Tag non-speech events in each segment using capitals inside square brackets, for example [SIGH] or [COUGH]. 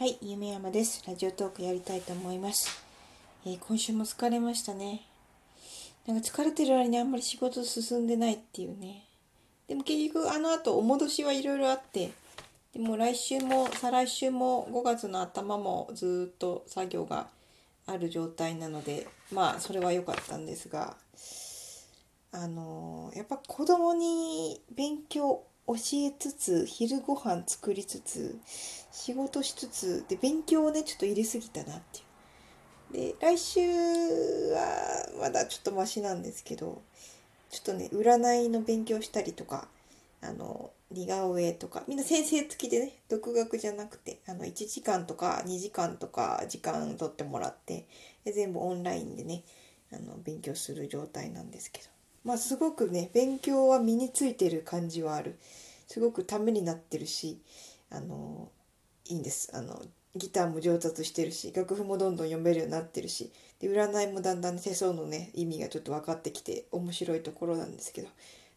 はい、夢山です。ラジオトークやりたいと思います。えー今週も疲れましたね。なんか疲れてる割にあんまり仕事進んでないっていうね。でも結局あの後お戻しはいろいろあって、でも来週も再来週も5月の頭もずっと作業がある状態なので、まあそれは良かったんですが、あのーやっぱ子供に勉強教えつつ昼ご飯作りつつ仕事しつつで勉強をねちょっと入れすぎたなっていう。で来週はまだちょっとマシなんですけどちょっとね占いの勉強したりとかあの似顔絵とかみんな先生付きでね独学じゃなくてあの1時間とか2時間とか時間取ってもらってで全部オンラインでねあの勉強する状態なんですけど。まあすごくね勉強は身についてる感じはある。すごくためになってるしあのいいんです。あのギターも上達してるし楽譜もどんどん読めるようになってるしで占いもだんだん手相のね意味がちょっと分かってきて面白いところなんですけど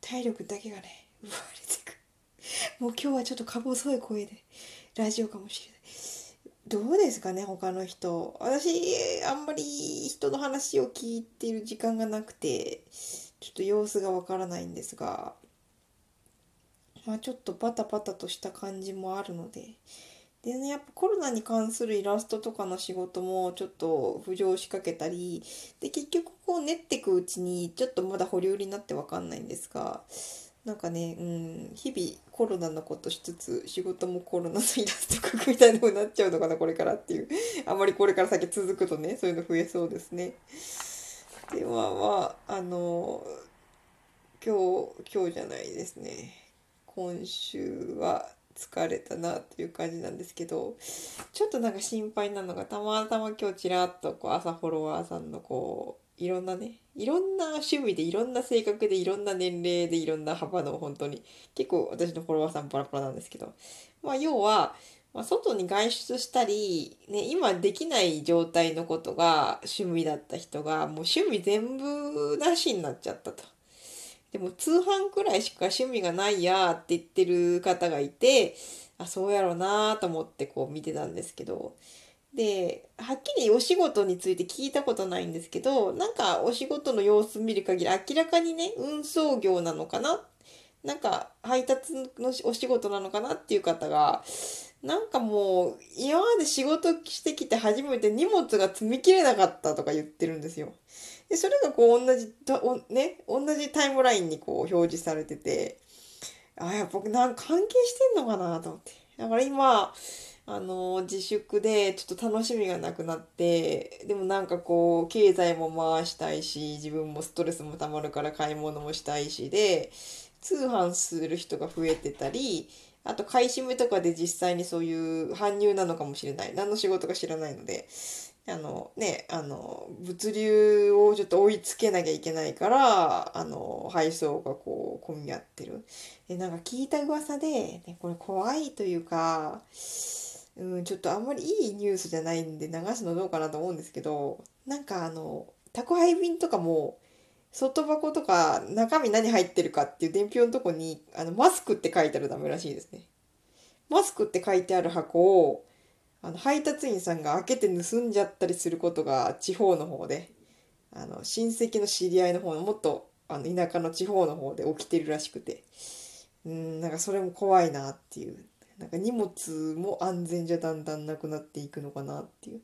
体力だけがね奪われてく。もう今日はちょっとか細い声でラジオかもしれない。どうですかね他の人。私あんまり人の話を聞いてる時間がなくて。ちょっと様子がわからないんですがまあちょっとバタバタとした感じもあるのででねやっぱコロナに関するイラストとかの仕事もちょっと浮上しかけたりで結局こう練っていくうちにちょっとまだ保留になってわかんないんですがなんかね、うん、日々コロナのことしつつ仕事もコロナのイラスト描くみたいなのになっちゃうのかなこれからっていうあまりこれから先続くとねそういうの増えそうですね。でまあまああの今日今日じゃないですね。今週は疲れたなっていう感じなんですけどちょっとなんか心配なのがたまたま今日ちらっとこう朝フォロワーさんのこういろんなねいろんな趣味でいろんな性格でいろんな年齢でいろんな幅の本当に結構私のフォロワーさんバラバラなんですけどまあ要は、まあ、外に外出したり、ね、今できない状態のことが趣味だった人がもう趣味全部なしになっちゃったと。でも通販くらいしか趣味がないやって言ってる方がいてあそうやろうなと思ってこう見てたんですけどではっきりお仕事について聞いたことないんですけどなんかお仕事の様子見る限り明らかにね運送業なのかな？なんか配達のお仕事なのかなっていう方がなんかもう今まで仕事してきて初めて荷物が積みきれなかったとか言ってるんですよ。でそれがこう同じね同じタイムラインにこう表示されててあやっぱなんか関係してんのかなと思ってだから今あの自粛でちょっと楽しみがなくなってでもなんかこう経済も回したいし自分もストレスもたまるから買い物もしたいしで通販する人が増えてたりあと買い占めとかで実際にそういう搬入なのかもしれない。何の仕事か知らないので。あのねあの物流をちょっと追いつけなきゃいけないからあの配送がこう混み合ってる。でなんか聞いた噂で、ね、これ怖いというかうん、ちょっとあんまりいいニュースじゃないんで流すのどうかなと思うんですけどなんかあの宅配便とかも外箱とか中身何入ってるかっていう伝票のとこにあのマスクって書いてあるダメらしいですね。マスクって書いてある箱をあの配達員さんが開けて盗んじゃったりすることが地方の方であの親戚の知り合いの方のもっとあの田舎の地方の方で起きてるらしくてうんなんかそれも怖いなっていうなんか荷物も安全じゃだんだんなくなっていくのかなっていう。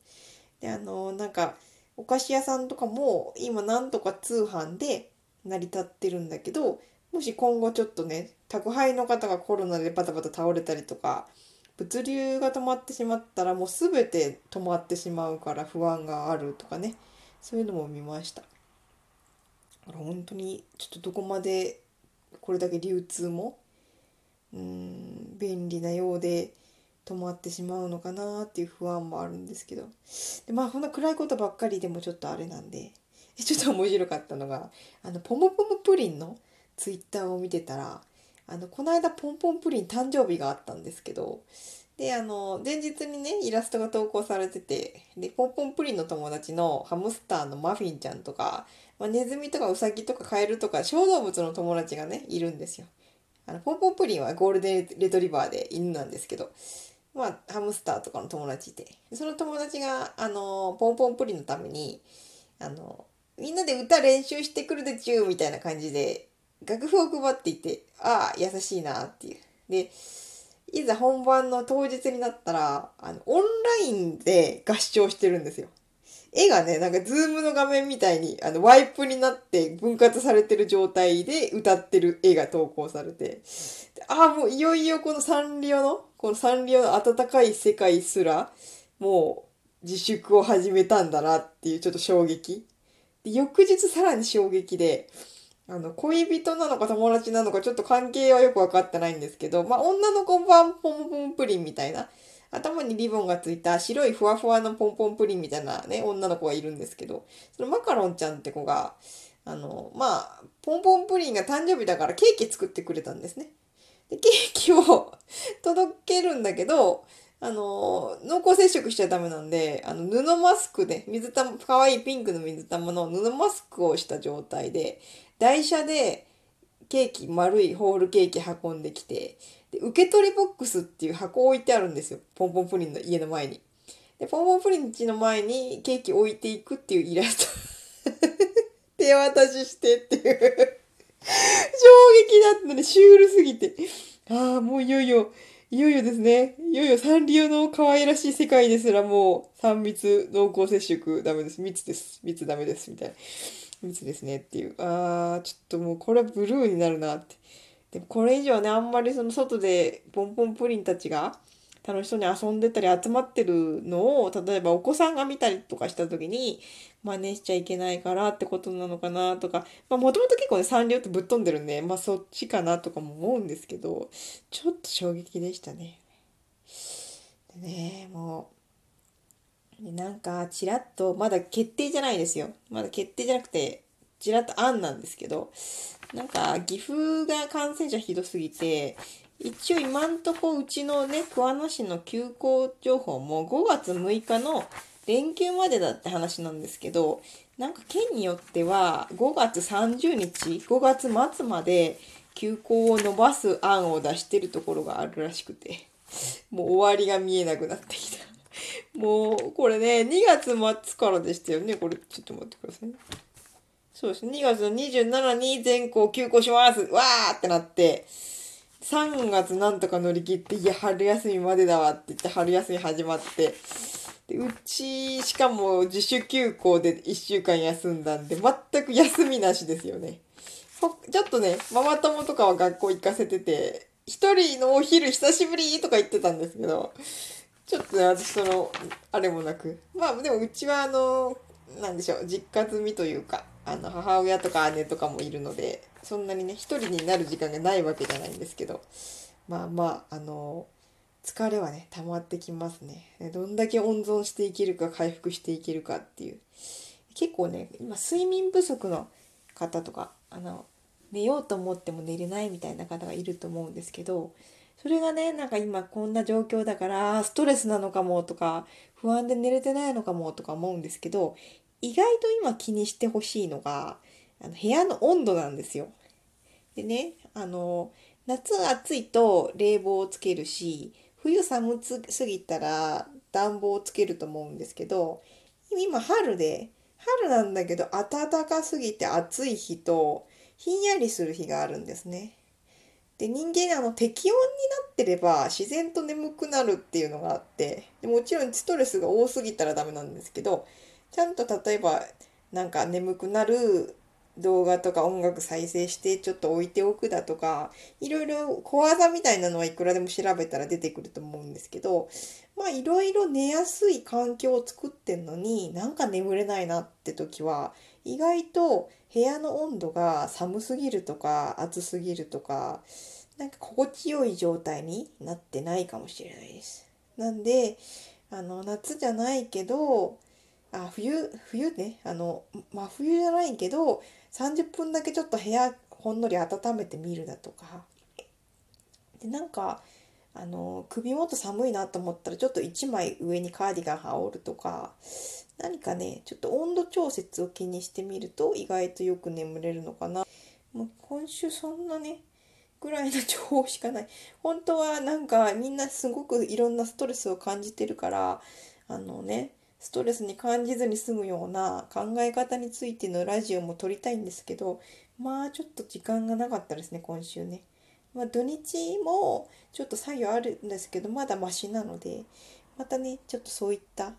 であのなんかお菓子屋さんとかも今なんとか通販で成り立ってるんだけどもし今後ちょっとね宅配の方がコロナでバタバタ倒れたりとか物流が止まってしまったらもう全て止まってしまうから不安があるとかねそういうのも見ました。本当にちょっとどこまでこれだけ流通もうん便利なようで止まってしまうのかなっていう不安もあるんですけどでまあこんな暗いことばっかりでもちょっとあれなんでちょっと面白かったのがあのポムポムプリンのツイッターを見てたらあのこの間ポンポンプリン誕生日があったんですけどであの前日にねイラストが投稿されててでポンポンプリンの友達のハムスターのマフィンちゃんとか、まあ、ネズミとかウサギとかカエルとか小動物の友達がねいるんですよ。あのポンポンプリンはゴールデンレトリバーで犬なんですけどまあ、ハムスターとかの友達いて、その友達が、あの、ポムポムプリンのために、あの、みんなで歌練習してくるでちゅうみたいな感じで、楽譜を配っていて、ああ、優しいなっていう。で、いざ本番の当日になったら、あの、オンラインで合唱してるんですよ。絵がね、なんかズームの画面みたいに、あの、ワイプになって分割されてる状態で歌ってる絵が投稿されて、ああ、もういよいよこのサンリオの、このサンリオの暖かい世界すら、もう自粛を始めたんだなっていうちょっと衝撃。で翌日さらに衝撃で、あの、恋人なのか友達なのかちょっと関係はよくわかってないんですけど、まあ、女の子版ポンポンプリンみたいな、頭にリボンがついた白いふわふわのポンポンプリンみたいなね、女の子がいるんですけど、そのマカロンちゃんって子が、あの、まあ、ポンポンプリンが誕生日だからケーキ作ってくれたんですね。で、ケーキを [LAUGHS] 届けるんだけど、あの、濃厚接触しちゃダメなんで、あの、布マスクで、水玉、可愛いピンクの水玉の布マスクをした状態で、台車でケーキ、丸いホールケーキ運んできて、で、受け取りボックスっていう箱置いてあるんですよ。ポンポンプリンの家の前に。で、ポンポンプリンの家の前にケーキ置いていくっていうイラスト。[LAUGHS] 手渡ししてっていう衝撃だったね。シュールすぎて。ああ、もういよいよ、いよいよですね。いよいよサンリオの可愛らしい世界ですらもう3密濃厚接触ダメです。密です。密ダメです。みたいな。密ですねっていう。ああ、ちょっともうこれはブルーになるなって。でもこれ以上ね、あんまりその外でポンポンプリンたちが楽しそうに遊んでたり集まってるのを、例えばお子さんが見たりとかした時に、真似しちゃいけないからってことなのかなとか、まもともと結構ね、サンリオってぶっ飛んでるんで、まあそっちかなとかも思うんですけど、ちょっと衝撃でしたね。でね、もう、なんか、ちらっと、まだ決定じゃないですよ。まだ決定じゃなくて、ちらっと案なんですけど、なんか、岐阜が感染者ひどすぎて、一応今んとこうちのね、桑名市の休校情報も5月6日の連休までだって話なんですけど、なんか県によっては5月30日、5月末まで休校を延ばす案を出してるところがあるらしくて、もう終わりが見えなくなってきた。もう、これね、2月末からでしたよね。これ、ちょっと待ってください。そうです。2月の27に全校休校しますわーってなって、3月なんとか乗り切って、いや、春休みまでだわって言って春休み始まって、でうち、しかも自主休校で1週間休んだんで、全く休みなしですよね。ちょっとね、ママ友とかは学校行かせてて、一人のお昼久しぶりとか言ってたんですけど、ちょっとね、私その、あれもなく。まあでもうちはあの、なんでしょう、実家済みというか、あの、母親とか姉とかもいるので、そんなにね、一人になる時間がないわけじゃないんですけど、まあまあ、あの、疲れはね、溜まってきますね。どんだけ温存していけるか、回復していけるかっていう。結構ね、今、睡眠不足の方とか、あの、寝ようと思っても寝れないみたいな方がいると思うんですけど、それがね、なんか今こんな状況だから、ストレスなのかもとか、不安で寝れてないのかもとか思うんですけど、意外と今気にしてほしいのが、あの部屋の温度なんですよ。でね、あの、夏暑いと冷房をつけるし、冬寒すぎたら暖房をつけると思うんですけど、今春で、春なんだけど暖かすぎて暑い日と、ひんやりする日があるんですね。で人間あの適温になってれば自然と眠くなるっていうのがあってでもちろんストレスが多すぎたらダメなんですけどちゃんと例えばなんか眠くなる動画とか音楽再生してちょっと置いておくだとかいろいろ小技みたいなのはいくらでも調べたら出てくると思うんですけどまあいろいろ寝やすい環境を作ってんのになんか眠れないなって時は意外と部屋の温度が寒すぎるとか暑すぎるとかなんか心地よい状態になってないかもしれないです。なんであの夏じゃないけどあ冬冬ね。あの真冬じゃないけど30分だけちょっと部屋ほんのり温めてみるだとか。でなんかあの首元寒いなと思ったらちょっと1枚上にカーディガン羽織るとか。何かねちょっと温度調節を気にしてみると意外とよく眠れるのかな。もう今週そんなねぐらいの情報しかない。本当はなんかみんなすごくいろんなストレスを感じてるから、あのね、ストレスに感じずに済むような考え方についてのラジオも撮りたいんですけど、まあちょっと時間がなかったですね、今週ね。まあ土日もちょっと作業あるんですけど、まだマシなので、またね、ちょっとそういった、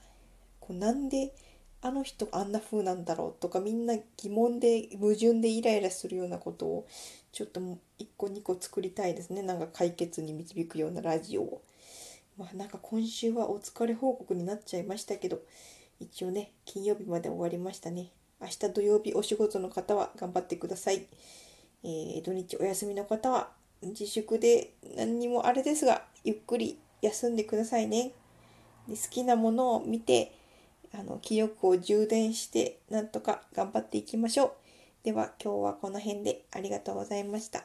こうなんであの人あんな風なんだろうとかみんな疑問で矛盾でイライラするようなことをちょっと1個2個作りたいですねなんか解決に導くようなラジオをまあなんか今週はお疲れ報告になっちゃいましたけど一応ね金曜日まで終わりましたね明日土曜日お仕事の方は頑張ってください、えー、土日お休みの方は自粛で何にもあれですがゆっくり休んでくださいねで好きなものを見てあの記憶を充電してなんとか頑張っていきましょう。では今日はこの辺でありがとうございました。